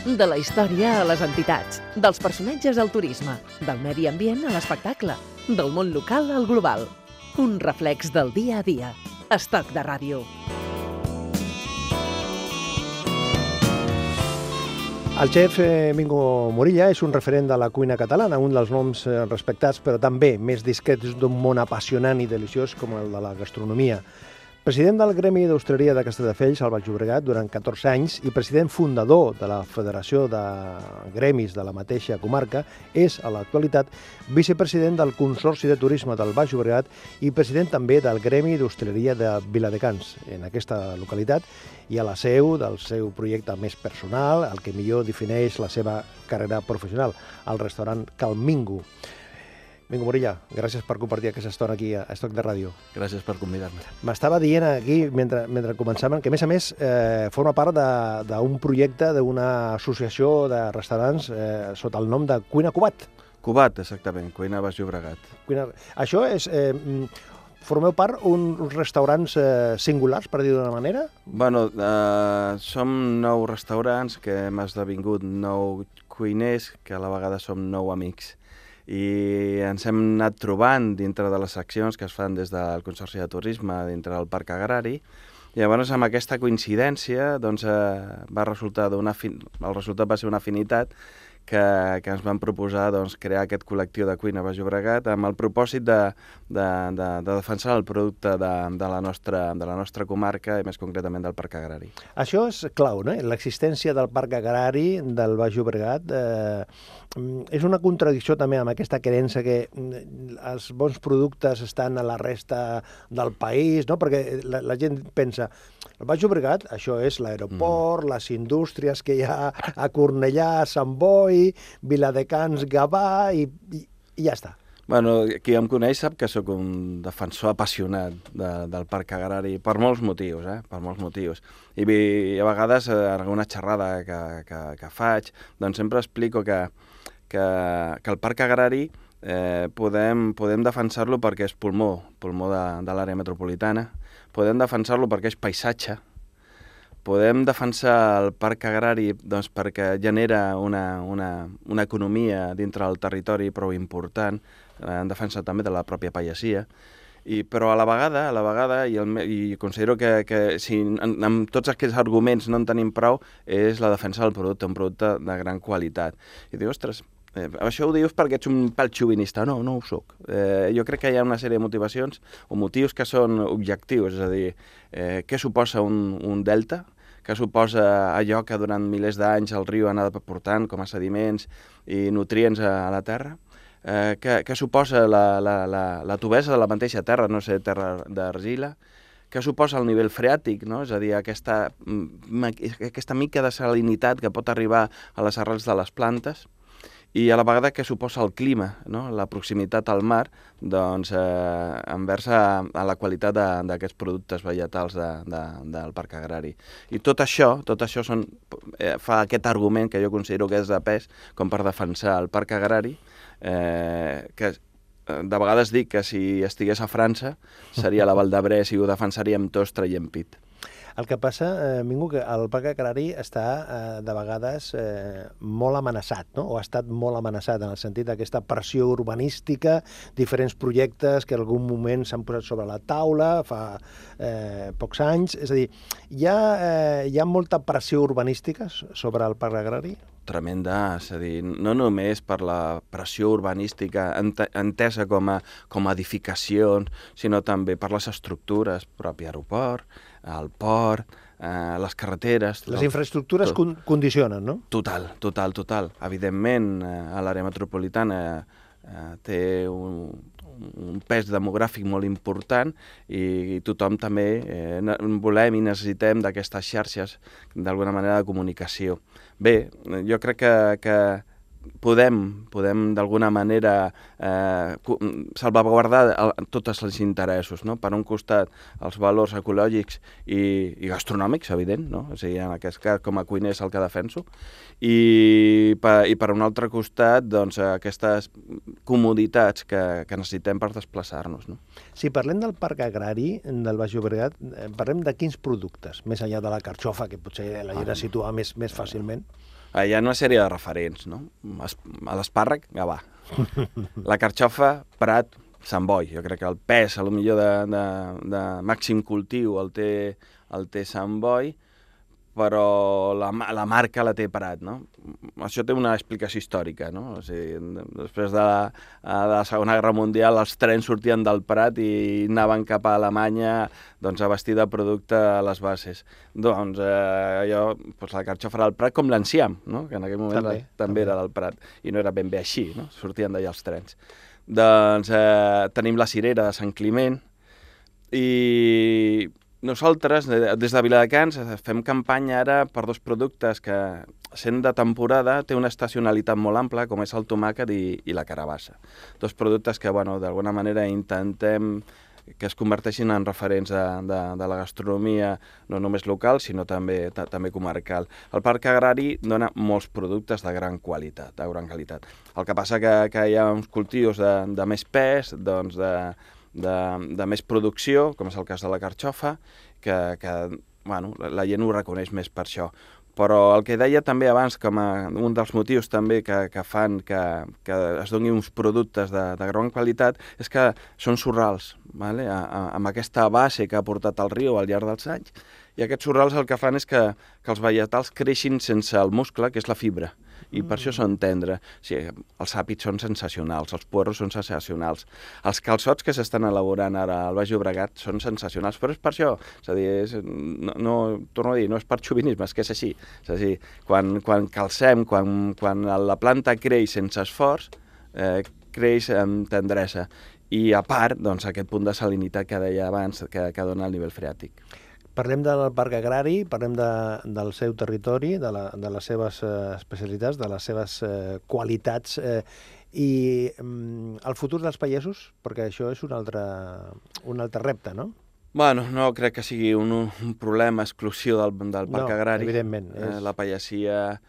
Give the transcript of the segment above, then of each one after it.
De la història a les entitats, dels personatges al turisme, del medi ambient a l'espectacle, del món local al global. Un reflex del dia a dia. Estoc de ràdio. El xef eh, Mingo Morilla és un referent de la cuina catalana, un dels noms eh, respectats, però també més discrets d'un món apassionant i deliciós com el de la gastronomia. President del Gremi d'Hostaleria de Castelldefels, al Baix Llobregat, durant 14 anys i president fundador de la Federació de Gremis de la mateixa comarca, és, a l'actualitat, vicepresident del Consorci de Turisme del Baix Llobregat i president també del Gremi d'Hostaleria de Viladecans, en aquesta localitat, i a la seu del seu projecte més personal, el que millor defineix la seva carrera professional, el restaurant Calmingo. Mingo Morilla, gràcies per compartir aquesta estona aquí a Estoc de Ràdio. Gràcies per convidar-me. M'estava dient aquí, mentre, mentre començàvem, que a més a més eh, forma part d'un projecte d'una associació de restaurants eh, sota el nom de Cuina Cubat. Cubat, exactament, Cuina Baix Llobregat. Cuina... Això és... Eh, formeu part uns restaurants eh, singulars, per dir d'una manera? Bueno, eh, som nou restaurants que hem esdevingut nou cuiners, que a la vegada som nou amics i ens hem anat trobant dintre de les accions que es fan des del Consorci de Turisme dintre del Parc Agrari. I llavors amb aquesta coincidència doncs, eh, va resultar d'una el resultat va ser una afinitat que, que ens van proposar doncs, crear aquest col·lectiu de cuina Baix Llobregat amb el propòsit de, de, de, de defensar el producte de, de, la nostra, de la nostra comarca i més concretament del Parc Agrari. Això és clau, no? L'existència del Parc Agrari del Baix Llobregat eh, és una contradicció també amb aquesta creença que mm, els bons productes estan a la resta del país, no? perquè la, la gent pensa el Baix Llobregat, això és l'aeroport, mm. les indústries que hi ha a Cornellà, Sant Boi, Viladecans, Gavà i, i, i ja està. Bueno, qui em coneix sap que sóc un defensor apassionat de, del parc agrari per molts motius, eh? per molts motius. I, a vegades eh, en alguna xerrada que, que, que faig, doncs sempre explico que, que, que el parc agrari eh, podem, podem defensar-lo perquè és pulmó, pulmó de, de l'àrea metropolitana, podem defensar-lo perquè és paisatge, podem defensar el parc agrari doncs, perquè genera una, una, una economia dintre del territori prou important, eh, en defensa també de la pròpia pagesia, i, però a la vegada, a la vegada i, el, i considero que, que si amb, amb tots aquests arguments no en tenim prou, és la defensa del producte, un producte de gran qualitat. I diu, ostres, Eh, això ho dius perquè ets un pèl xovinista. No, no ho sóc. Eh, jo crec que hi ha una sèrie de motivacions o motius que són objectius, és a dir, eh, què suposa un, un delta, què suposa allò que durant milers d'anys el riu ha anat portant com a sediments i nutrients a, a la terra, eh, què, què suposa la, la, la, la tubesa de la mateixa terra, no sé, terra d'argila, què suposa el nivell freàtic, no? és a dir, aquesta, mm, aquesta mica de salinitat que pot arribar a les arrels de les plantes, i a la vegada que suposa el clima, no? la proximitat al mar, doncs eh, envers a, la qualitat d'aquests productes vegetals de, de, del parc agrari. I tot això, tot això són, eh, fa aquest argument que jo considero que és de pes com per defensar el parc agrari, eh, que eh, de vegades dic que si estigués a França seria la Val d'Abrès i ho defensaríem tots traient pit. El que passa, eh, Mingo, que el parc agrari està eh, de vegades eh, molt amenaçat, no? o ha estat molt amenaçat en el sentit d'aquesta pressió urbanística, diferents projectes que en algun moment s'han posat sobre la taula fa eh, pocs anys. És a dir, hi ha, eh, hi ha molta pressió urbanística sobre el parc agrari? tremenda, és a dir, no només per la pressió urbanística entesa com a, com a edificacions, sinó també per les estructures, propi aeroport, el port, eh, les carreteres... Les infraestructures con condicionen, no? Total, total, total. Evidentment, eh, a l'àrea metropolitana eh, té un, un pes demogràfic molt important i, i tothom també eh, volem i necessitem d'aquestes xarxes d'alguna manera de comunicació. Bé, jo crec que, que podem, podem d'alguna manera eh, salvaguardar el, tots els interessos. No? Per un costat, els valors ecològics i, i gastronòmics, evident, no? o sigui, en aquest cas, com a cuiner és el que defenso, i per, i per un altre costat, doncs, aquestes comoditats que, que necessitem per desplaçar-nos. No? Si parlem del parc agrari del Baix Llobregat, eh, parlem de quins productes, més enllà de la carxofa, que potser la gent ah. situa més, més fàcilment? Eh, Hi ha una sèrie de referents, no? A l'espàrrec, Gavà. La carxofa, Prat, Sant Boi. Jo crec que el pes, a lo millor de, de, de màxim cultiu, el té, el té Sant Boi, però la, la marca la té Prat, no? Això té una explicació històrica, no? O sigui, després de la, de la Segona Guerra Mundial els trens sortien del Prat i anaven cap a Alemanya doncs, a vestir de producte a les bases. Doncs eh, allò, doncs, la carxofa era del Prat com l'enciam, no? que en aquell moment També, també, la, també era del Prat, i no era ben bé així, no? sortien d'allà els trens. Doncs eh, tenim la cirera de Sant Climent, i nosaltres, des de Viladecans, fem campanya ara per dos productes que, sent de temporada, té una estacionalitat molt ampla, com és el tomàquet i, i la carabassa. Dos productes que, bueno, d'alguna manera intentem que es converteixin en referents de, de, de la gastronomia no només local, sinó també, ta, també comarcal. El parc agrari dona molts productes de gran qualitat, de gran qualitat. El que passa que, que hi ha uns cultius de, de més pes, doncs de, de, de més producció, com és el cas de la carxofa, que, que bueno, la gent ho reconeix més per això. Però el que deia també abans, com a un dels motius també que, que fan que, que es donin uns productes de, de gran qualitat, és que són sorrals, vale? a, a, amb aquesta base que ha portat el riu al llarg dels anys, i aquests sorrals el que fan és que, que els vegetals creixin sense el muscle, que és la fibra, i per això són tendres. O sigui, els àpits són sensacionals, els puerros són sensacionals, els calçots que s'estan elaborant ara al Baix Llobregat són sensacionals, però és per això, és a dir, és, no, no, torno a dir, no és per xovinisme, és que és així. És a dir, quan, quan calcem, quan, quan la planta creix sense esforç, eh, creix amb tendresa. I a part, doncs, aquest punt de salinitat que deia abans, que, que dona el nivell freàtic. Parlem del parc agrari, parlem de, del seu territori, de, la, de les seves eh, especialitats, de les seves eh, qualitats eh, i mm, el futur dels pagesos, perquè això és un altre, un altre repte, no? Bueno, no crec que sigui un, un problema exclusiu del, del parc No, agrari. evidentment, Eh, és- la pagesia...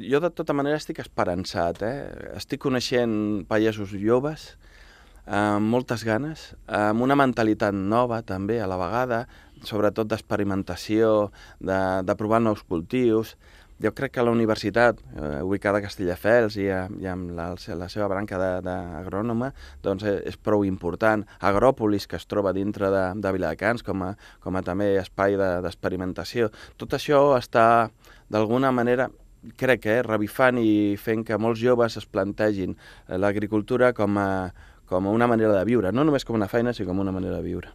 Jo, de tota manera, estic esperançat, eh? Estic coneixent pagesos joves, amb moltes ganes, amb una mentalitat nova, també, a la vegada, sobretot d'experimentació, de, de provar nous cultius. Jo crec que la universitat, eh, ubicada a Castelldefels i, a, i amb la, la seva branca de- d'agrònoma, doncs eh, és prou important. Agròpolis, que es troba dintre de, de Viladecans com a, com a també espai de- d'experimentació. Tot això està, d'alguna manera, crec eh, revifant i fent que molts joves es plantegin eh, l'agricultura com a, com una manera de viure, no només com una feina, sinó com una manera de viure.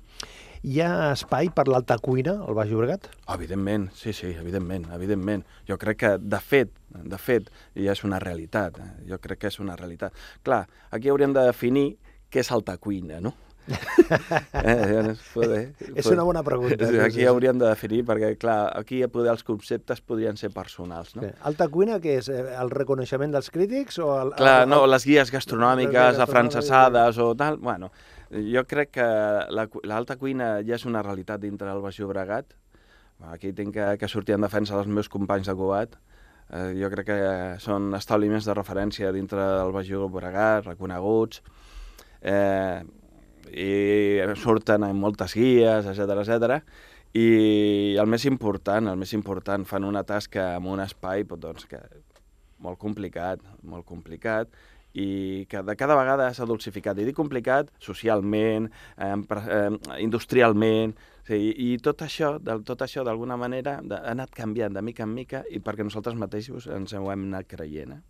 Hi ha espai per l'alta cuina al Baix Llobregat? Evidentment, sí, sí, evidentment, evidentment. Jo crec que, de fet, de fet, ja és una realitat. eh? Jo crec que és una realitat. Clar, aquí hauríem de definir què és alta cuina, no? Eh, poder, És una bona pregunta. sí, Aquí sí, hauríem de definir, perquè, clar, aquí poder els conceptes podrien ser personals, no? Sí. Alta cuina, què és? Eh, El reconeixement dels crítics? O el, Clar, el, no, el... les guies gastronòmiques afrancesades o tal, bueno, jo crec que la l'alta cuina ja és una realitat dintre del Baix Llobregat. Aquí tinc que, que sortir en defensa dels meus companys de Cubat. Eh, jo crec que són establiments de referència dintre del Baix Llobregat, reconeguts, eh, i surten en moltes guies, etc etc. I el més important, el més important, fan una tasca en un espai doncs, que molt complicat, molt complicat, i que de cada vegada s'ha dulcificat. I dic complicat socialment, eh, industrialment, o sigui, i tot això, de, tot això d'alguna manera ha anat canviant de mica en mica i perquè nosaltres mateixos ens ho hem anat creient. Eh?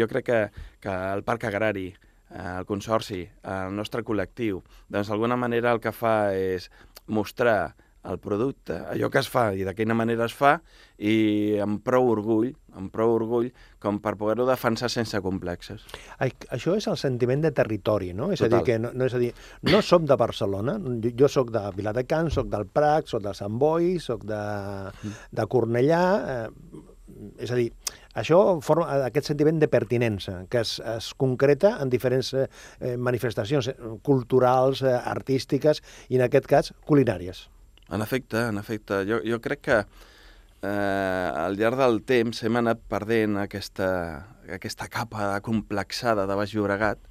Jo crec que, que el parc agrari, el consorci, el nostre col·lectiu, doncs d'alguna manera el que fa és mostrar el producte, allò que es fa i de quina manera es fa, i amb prou orgull, amb prou orgull, com per poder-ho defensar sense complexes. Ai, Això és el sentiment de territori, no? És a dir, Total. que no, no, és a dir, no som de Barcelona, jo, jo sóc de Viladecans, sóc del Prat, sóc de Sant Boi, sóc de, de Cornellà, eh, és a dir, això forma aquest sentiment de pertinença, que es, es concreta en diferents eh, eh, manifestacions eh, culturals, eh, artístiques i, en aquest cas, culinàries. En efecte, en efecte. Jo, jo crec que eh, al llarg del temps hem anat perdent aquesta, aquesta capa complexada de Baix Llobregat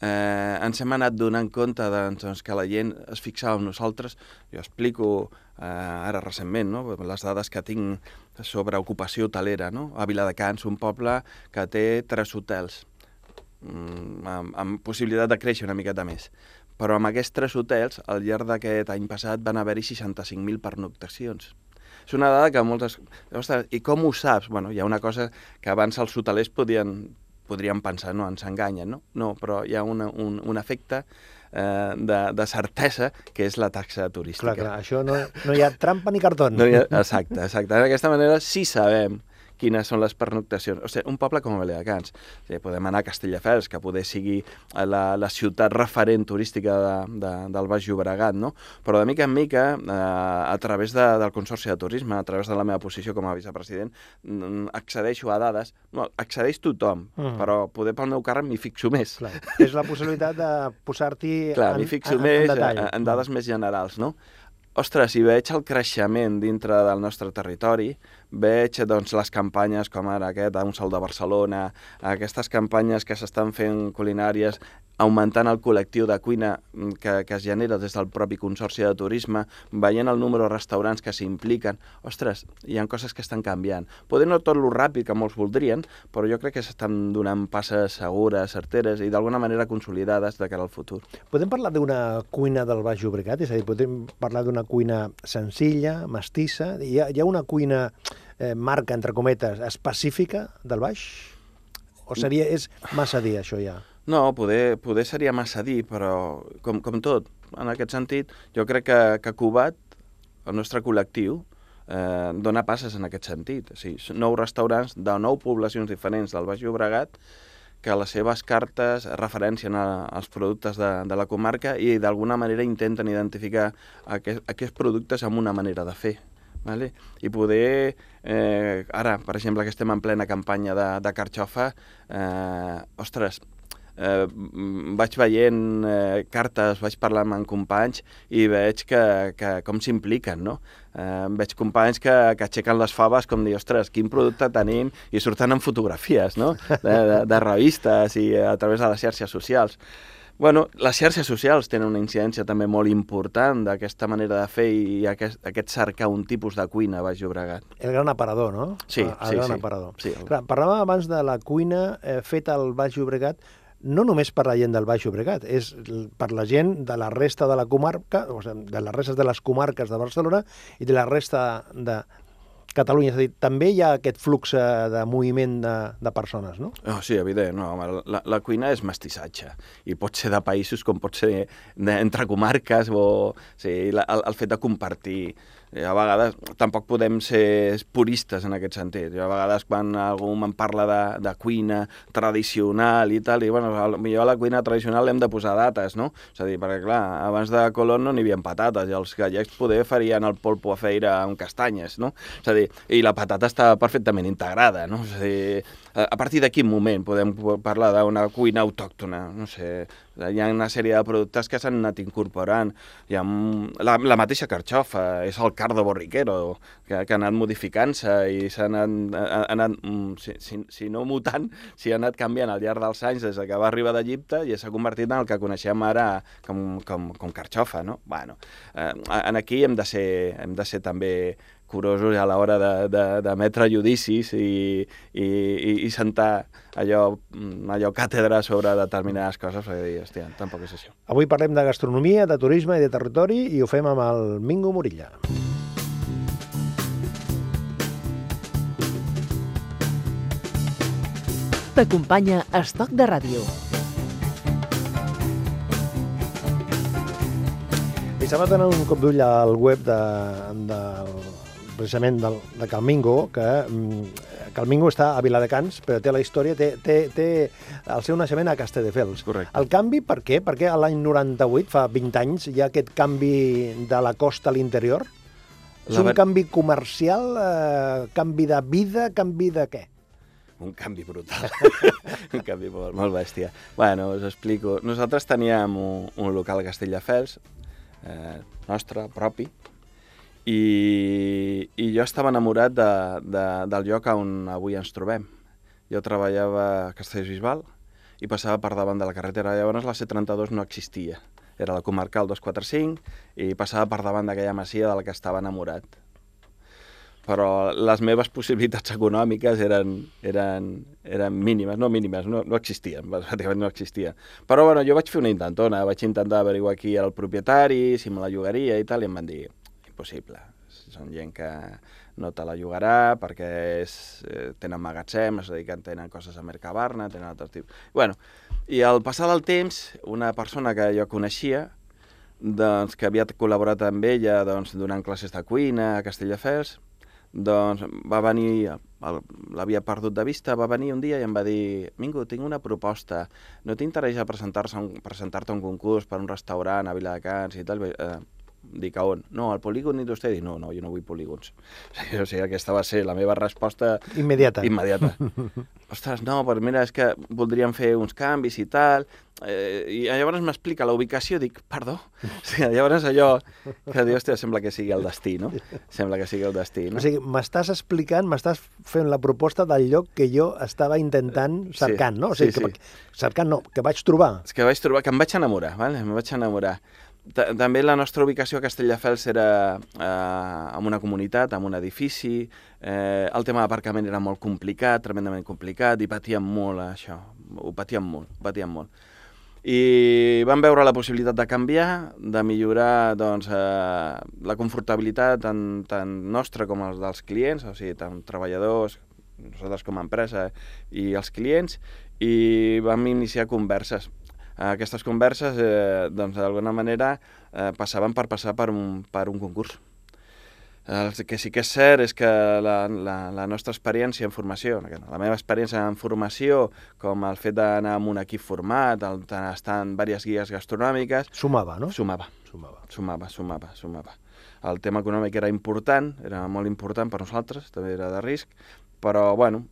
eh, ens hem anat donant compte doncs, que la gent es fixava en nosaltres. Jo explico eh, ara recentment no? les dades que tinc sobre ocupació hotelera. No? A Viladecans, un poble que té tres hotels, mm, amb, amb possibilitat de créixer una miqueta més. Però amb aquests tres hotels, al llarg d'aquest any passat, van haver-hi 65.000 pernoctacions. És una dada que moltes... Ostres, i com ho saps? Bueno, hi ha una cosa que abans els hotelers podien, podríem pensar, no, ens enganyen, no? No, però hi ha una, un, un efecte eh, de, de certesa que és la taxa turística. Clar, clar, això no, no hi ha trampa ni cartó. No hi ha, exacte, exacte. D'aquesta manera sí sabem quines són les pernoctacions. O sigui, un poble com Viladecans. O sigui, podem anar a Castelldefels, que poder sigui la, la ciutat referent turística de, de, del Baix Llobregat, no? Però de mica en mica, eh, a través de, del Consorci de Turisme, a través de la meva posició com a vicepresident, mm, accedeixo a dades... No, accedeix tothom, uh -huh. però poder pel meu càrrec m'hi fixo més. Clar. És la possibilitat de posar-t'hi en, fixo en, més, en, detall. en, en dades més generals, no? Ostres, si veig el creixement dintre del nostre territori, veig doncs, les campanyes com ara aquest, Un sol de Barcelona, aquestes campanyes que s'estan fent culinàries, augmentant el col·lectiu de cuina mm, que, que es genera des del propi Consorci de Turisme, veient el número de restaurants que s'impliquen. Ostres, hi ha coses que estan canviant. Poder no tot lo ràpid que molts voldrien, però jo crec que s'estan donant passes segures, certeres i d'alguna manera consolidades de cara al futur. Podem parlar d'una cuina del Baix Llobregat? És a dir, podem parlar d'una cuina senzilla, mestissa? Hi ha, hi ha una cuina eh, marca, entre cometes, específica del baix? O seria, és massa dir, això ja? No, poder, poder seria massa dir, però com, com tot, en aquest sentit, jo crec que, que Cubat, el nostre col·lectiu, eh, dona passes en aquest sentit. O sigui, nou restaurants de nou poblacions diferents del Baix Llobregat que les seves cartes referencien a, als productes de, de la comarca i d'alguna manera intenten identificar aquest, aquests productes amb una manera de fer. Vale? I poder, eh, ara, per exemple, que estem en plena campanya de, de carxofa, eh, ostres, eh, vaig veient eh, cartes, vaig parlar amb companys i veig que, que com s'impliquen, no? Eh, veig companys que, que aixequen les faves com dir, ostres, quin producte tenim, i surten en fotografies, no?, de, de, de revistes i a través de les xarxes socials. Bueno, les xarxes socials tenen una incidència també molt important d'aquesta manera de fer i aquest, aquest cercar un tipus de cuina a Baix Llobregat. El gran aparador, no? Sí, el, sí, gran sí. aparador. Sí. Clar, parlàvem abans de la cuina eh, feta al Baix Llobregat, no només per la gent del Baix Llobregat, és per la gent de la resta de la comarca, o sigui, de les restes de les comarques de Barcelona i de la resta de, Catalunya. És a dir, també hi ha aquest flux eh, de moviment de, de persones, no? Oh, sí, evident. No, home, la, la cuina és mestissatge i pot ser de països com pot ser entre comarques o sigui, la, el, el fet de compartir a vegades tampoc podem ser puristes en aquest sentit. I a vegades quan algú me'n parla de, de cuina tradicional i tal, i bueno, millor a la cuina tradicional hem de posar dates, no? És a dir, perquè clar, abans de Colón no n'hi havia patates i els gallecs poder farien el polpo a feira amb castanyes, no? És a dir, i la patata està perfectament integrada, no? És a dir, a partir de quin moment podem parlar d'una cuina autòctona? No sé, hi ha una sèrie de productes que s'han anat incorporant. Hi ha la, la mateixa carxofa, és el cardo borriquero, que, que ha anat modificant-se i s'ha anat, ha anat mm, si, si, si no mutant, s'hi ha anat canviant al llarg dels anys des que va arribar d'Egipte i s'ha convertit en el que coneixem ara com, com, com carxofa, no? Bueno, eh, aquí hem de ser, hem de ser també curosos a l'hora d'emetre judicis i, i, i, i sentar allò, allò càtedra sobre determinades coses, perquè dir, hòstia, tampoc és això. Avui parlem de gastronomia, de turisme i de territori i ho fem amb el Mingo Morilla. T'acompanya Estoc de Ràdio. I estava donant un cop d'ull al web de, de, precisament del, de Calmingo, que mm, Calmingo està a Viladecans, però té la història, té, té, té el seu naixement a Castelldefels. Correcte. El canvi, per què? Perquè l'any 98, fa 20 anys, hi ha aquest canvi de la costa a l'interior? És un canvi comercial, eh, canvi de vida, canvi de què? un canvi brutal, un canvi molt, molt bèstia. Bueno, us explico. Nosaltres teníem un, un local a Castelldefels, eh, nostre, propi, i, i jo estava enamorat de, de, del lloc on avui ens trobem. Jo treballava a Castellbisbal i passava per davant de la carretera. Llavors la C32 no existia. Era la comarcal 245 i passava per davant d'aquella masia de la que estava enamorat però les meves possibilitats econòmiques eren, eren, eren mínimes, no mínimes, no, no existien, pràcticament no existien. Però bueno, jo vaig fer una intentona, vaig intentar averiguar qui era el propietari, si me la llogaria i tal, i em van dir, impossible, són gent que no te la llogarà perquè és, eh, tenen magatzem, es dediquen, tenen coses a Mercabarna, tenen altres tipus... Bueno, i al passar del temps, una persona que jo coneixia, doncs, que havia col·laborat amb ella doncs, donant classes de cuina a Castelldefels, doncs va venir, l'havia perdut de vista, va venir un dia i em va dir Mingo, tinc una proposta, no t'interessa presentar-te un, presentar un concurs per un restaurant a Viladecans i tal? Eh, dic, a on? No, al polígon industrial. Dic, no, no, jo no vull polígons. O sigui, aquesta va ser la meva resposta... Immediata. Immediata. Ostres, no, però mira, és que voldríem fer uns canvis i tal... Eh, I llavors m'explica la ubicació, dic, perdó? O sigui, llavors allò que dius, hòstia, sembla que sigui el destí, no? Sembla que sigui el destí, no? O sigui, m'estàs explicant, m'estàs fent la proposta del lloc que jo estava intentant cercant, sí, no? O sigui, sí, que, cercant no, que vaig trobar. És que vaig trobar, que em vaig enamorar, vale? em vaig enamorar. També la nostra ubicació a Castelldefels era eh, en una comunitat, en un edifici, eh, el tema d'aparcament era molt complicat, tremendament complicat, i patíem molt això, ho patíem molt, ho patíem molt. I vam veure la possibilitat de canviar, de millorar doncs, eh, la confortabilitat tant, tant nostra com els dels clients, o sigui, tant treballadors, nosaltres com a empresa i els clients, i vam iniciar converses aquestes converses, eh, doncs, d'alguna manera, eh, passaven per passar per un, per un concurs. El que sí que és cert és que la, la, la nostra experiència en formació, la meva experiència en formació, com el fet d'anar amb un equip format, el, estar en diverses guies gastronòmiques... Sumava, no? Sumava. Sumava. Sumava, sumava, sumava. El tema econòmic era important, era molt important per nosaltres, també era de risc, però bueno,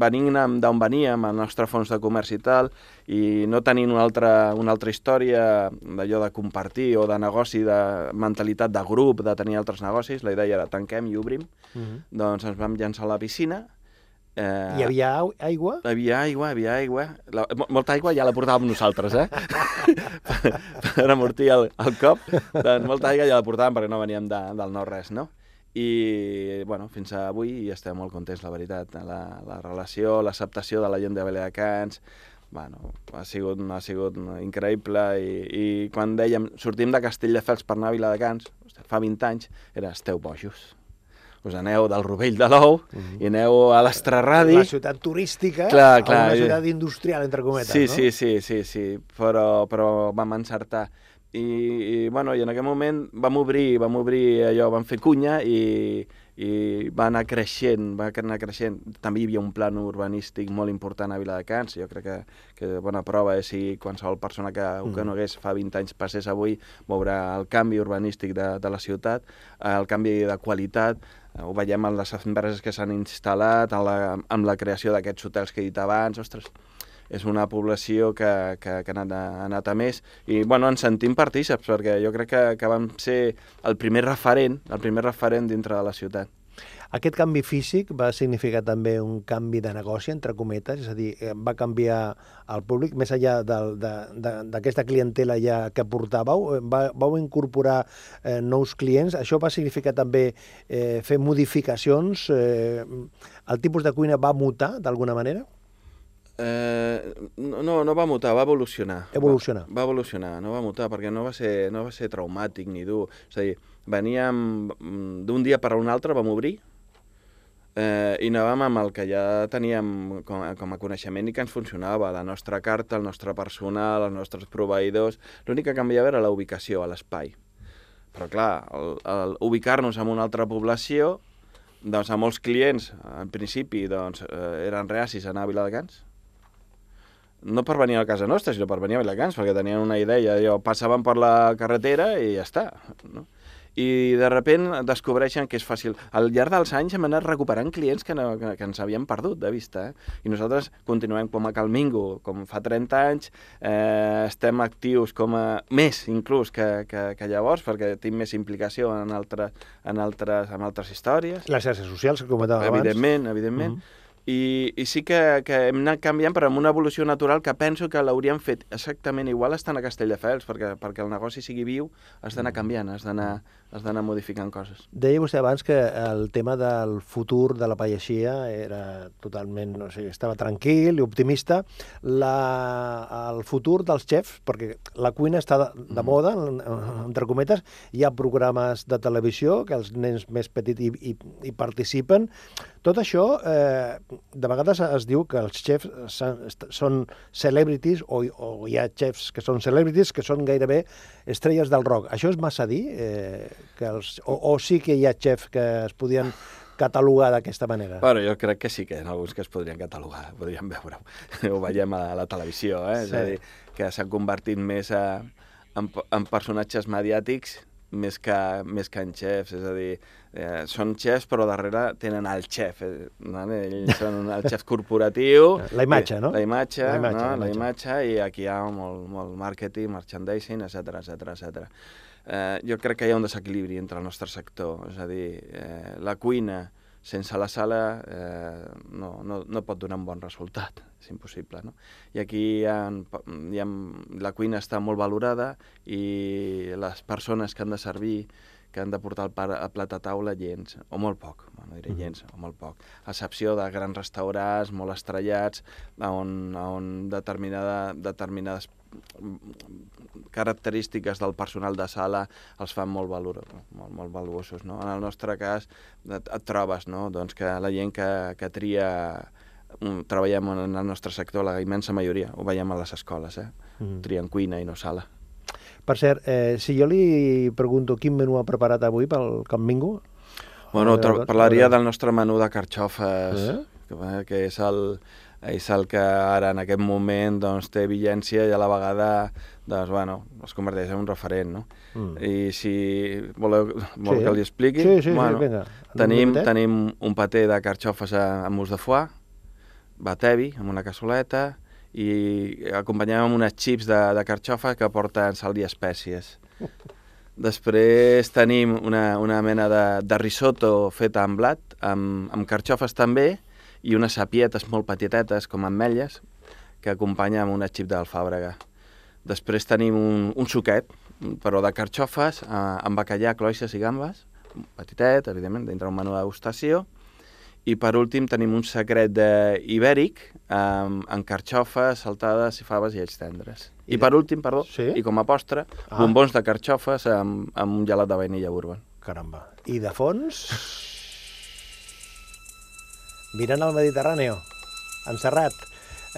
venint d'on veníem, el nostre fons de comerç i tal, i no tenint una altra, una altra història d'allò de compartir o de negoci, de mentalitat de grup, de tenir altres negocis, la idea era tanquem i obrim, uh -huh. doncs ens vam llançar a la piscina, Eh, Hi havia aigua? Hi havia aigua, hi havia aigua. La, molta aigua ja la portàvem nosaltres, eh? per, per amortir el, el cop. Doncs molta aigua ja la portàvem perquè no veníem de, del no-res, no? I bueno, fins avui estem molt contents, la veritat. La, la relació, l'acceptació de la gent de Viladecans, bueno, ha sigut, ha sigut increïble i, i quan dèiem sortim de Castelldefels per anar a Viladecans, fa 20 anys, era esteu bojos. Us aneu del Rovell de l'Ou uh -huh. i aneu a l'Estrarradi. La ciutat turística, clar, clar, una ciutat industrial, entre cometes, sí, no? Sí, sí, sí, sí, però, però vam encertar i, i, bueno, i en aquell moment vam obrir, vam obrir allò, vam fer cunya i, i va anar creixent, va anar creixent. També hi havia un plan urbanístic molt important a Viladecans, jo crec que, que bona prova és si qualsevol persona que mm. hagués fa 20 anys passés avui veurà el canvi urbanístic de, de la ciutat, el canvi de qualitat, ho veiem en les empreses que s'han instal·lat, en la, amb la creació d'aquests hotels que he dit abans, ostres, és una població que, que, que ha, anat a, ha anat a més i bueno, ens sentim partíceps perquè jo crec que, que vam ser el primer referent, el primer referent dintre de la ciutat. Aquest canvi físic va significar també un canvi de negoci, entre cometes, és a dir, eh, va canviar el públic, més enllà d'aquesta clientela ja que portàveu, eh, va, vau incorporar eh, nous clients, això va significar també eh, fer modificacions, eh, el tipus de cuina va mutar d'alguna manera? Eh, no, no va mutar, va evolucionar. Evolucionar. Va, va evolucionar, no va mutar, perquè no va ser, no va ser traumàtic ni dur. És a dir, veníem mm, d'un dia per a un altre, vam obrir, eh, i anàvem amb el que ja teníem com, com a coneixement i que ens funcionava, la nostra carta, el nostre personal, els nostres proveïdors... L'únic que canviava era la ubicació, l'espai. Però clar, el, el ubicar-nos en una altra població, doncs a molts clients, en principi, doncs, eh, eren reacis a anar a Viladecans, no per venir a casa nostra, sinó per venir a Vilacans, perquè tenien una idea, jo, passaven per la carretera i ja està. No? I de repent descobreixen que és fàcil. Al llarg dels anys hem anat recuperant clients que, no, que, que ens havien perdut de vista. Eh? I nosaltres continuem com a Calmingo, com fa 30 anys, eh, estem actius com a... més inclús que, que, que llavors, perquè tinc més implicació en, altre, en, altres, en altres històries. Les xarxes socials que comentàvem abans. Evidentment, evidentment. Mm -hmm i, i sí que, que hem anat canviant, però amb una evolució natural que penso que l'hauríem fet exactament igual estant a Castelldefels, perquè, perquè el negoci sigui viu, has d'anar canviant, has d'anar has d'anar modificant coses. Deia vostè abans que el tema del futur de la pallaixia era totalment, no sé, estava tranquil i optimista. La, el futur dels xefs, perquè la cuina està de, de moda, entre cometes, hi ha programes de televisió que els nens més petits hi, hi, hi participen. Tot això, eh, de vegades es diu que els xefs són celebrities, o, o hi ha xefs que són celebrities, que són gairebé estrelles del rock. Això és massa dir? Eh, que els, o, o sí que hi ha xefs que es podien catalogar d'aquesta manera? Bueno, jo crec que sí que hi ha alguns que es podrien catalogar, podríem veure-ho. Ho veiem a la televisió, eh? Sí. És a dir, que s'han convertit més a, en, en personatges mediàtics més que, més que en xefs, és a dir, eh, són xefs però darrere tenen el xef, eh, no? ells són el xef corporatiu. La imatge, no? La imatge, la imatge, no? la imatge. la imatge i aquí hi ha molt, molt màrqueting, merchandising, etc etc etc eh, jo crec que hi ha un desequilibri entre el nostre sector, és a dir, eh, la cuina sense la sala eh, no, no, no pot donar un bon resultat, és impossible. No? I aquí hi ha, hi ha, la cuina està molt valorada i les persones que han de servir que han de portar el, par, el plat a taula gens, o molt poc, bueno, diré gens, o molt poc. A excepció de grans restaurants molt estrellats, on, on determinada, determinades característiques del personal de sala els fan molt, valor, molt, molt valuosos. No? En el nostre cas et, et trobes no? doncs que la gent que, que tria mm, treballem en el nostre sector, la immensa majoria, ho veiem a les escoles, eh? Mm. trien cuina i no sala. Per cert, eh, si jo li pregunto quin menú ha preparat avui pel Camp Mingo... Bueno, parlaria del nostre menú de carxofes, eh? que, eh, que és el, és el que ara en aquest moment doncs, té vigència i a la vegada doncs, bueno, es converteix en un referent. No? Mm. I si voleu, vol sí, que li expliqui, sí, sí, bueno, sí, vinga. tenim, tenim un paté de carxofes amb mus de foie, batevi, amb una cassoleta, i acompanyem amb unes xips de, de carxofa que porten sal i espècies. Després tenim una, una mena de, de risotto feta amb blat, amb, amb carxofes també, i unes sapietes molt petitetes, com ametlles, que acompanya amb una xip d'alfàbrega. Després tenim un, un suquet, però de carxofes, eh, amb bacallà, cloixes i gambes, petitet, evidentment, dintre un menú degustació, i per últim tenim un secret ibèric amb, amb carxofes, saltades i faves i ells tendres. I, I de... per últim, perdó, sí? i com a postre, ah. bombons de carxofes amb, amb un gelat de vainilla bourbon. Caramba. I de fons? Mirant al Mediterrani, en Serrat.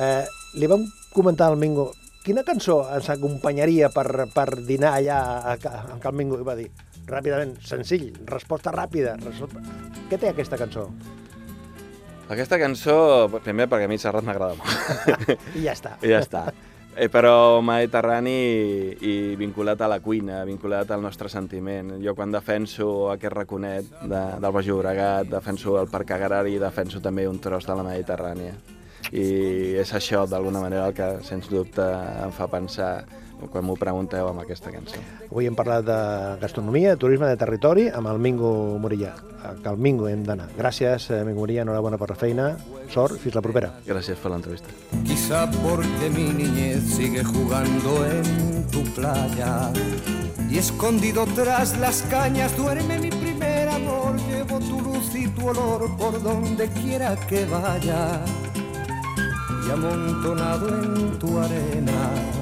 Eh, li vam comentar al Mingo, quina cançó ens acompanyaria per, per dinar allà a, a, a Cal Mingo? I va dir, ràpidament, senzill, resposta ràpida. Resposta... Què té aquesta cançó? Aquesta cançó, primer perquè a mi Serrat m'agrada molt. I ja està. I ja està. Eh, però mediterrani i, i vinculat a la cuina, vinculat al nostre sentiment. Jo quan defenso aquest raconet de, del Baix Llobregat, defenso el Parc Agrari defenso també un tros de la Mediterrània. I és això, d'alguna manera, el que, sens dubte, em fa pensar quan m'ho pregunteu amb aquesta cançó. Avui hem parlat de gastronomia, de turisme de territori, amb el Mingo Morilla. Que al Mingo hem d'anar. Gràcies, eh, Mingo Morilla, enhorabona per la feina. Sort, fins la propera. Gràcies per l'entrevista. Quizá porque mi niñez sigue jugando en tu playa y escondido tras las cañas duerme mi primer amor. Llevo tu luz y tu olor por donde quiera que vaya y amontonado en tu arena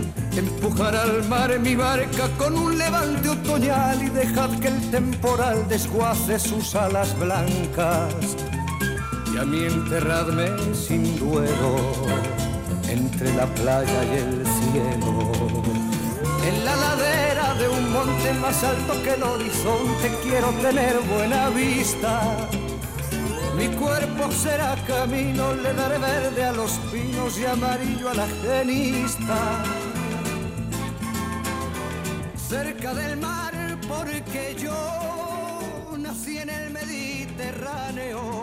Empujar al mar mi barca con un levante otoñal y dejad que el temporal desguace sus alas blancas. Y a mí enterradme sin duelo entre la playa y el cielo. En la ladera de un monte más alto que el horizonte quiero tener buena vista. Mi cuerpo será camino, le daré verde a los pinos y amarillo a la genista cerca del mar porque yo nací en el Mediterráneo.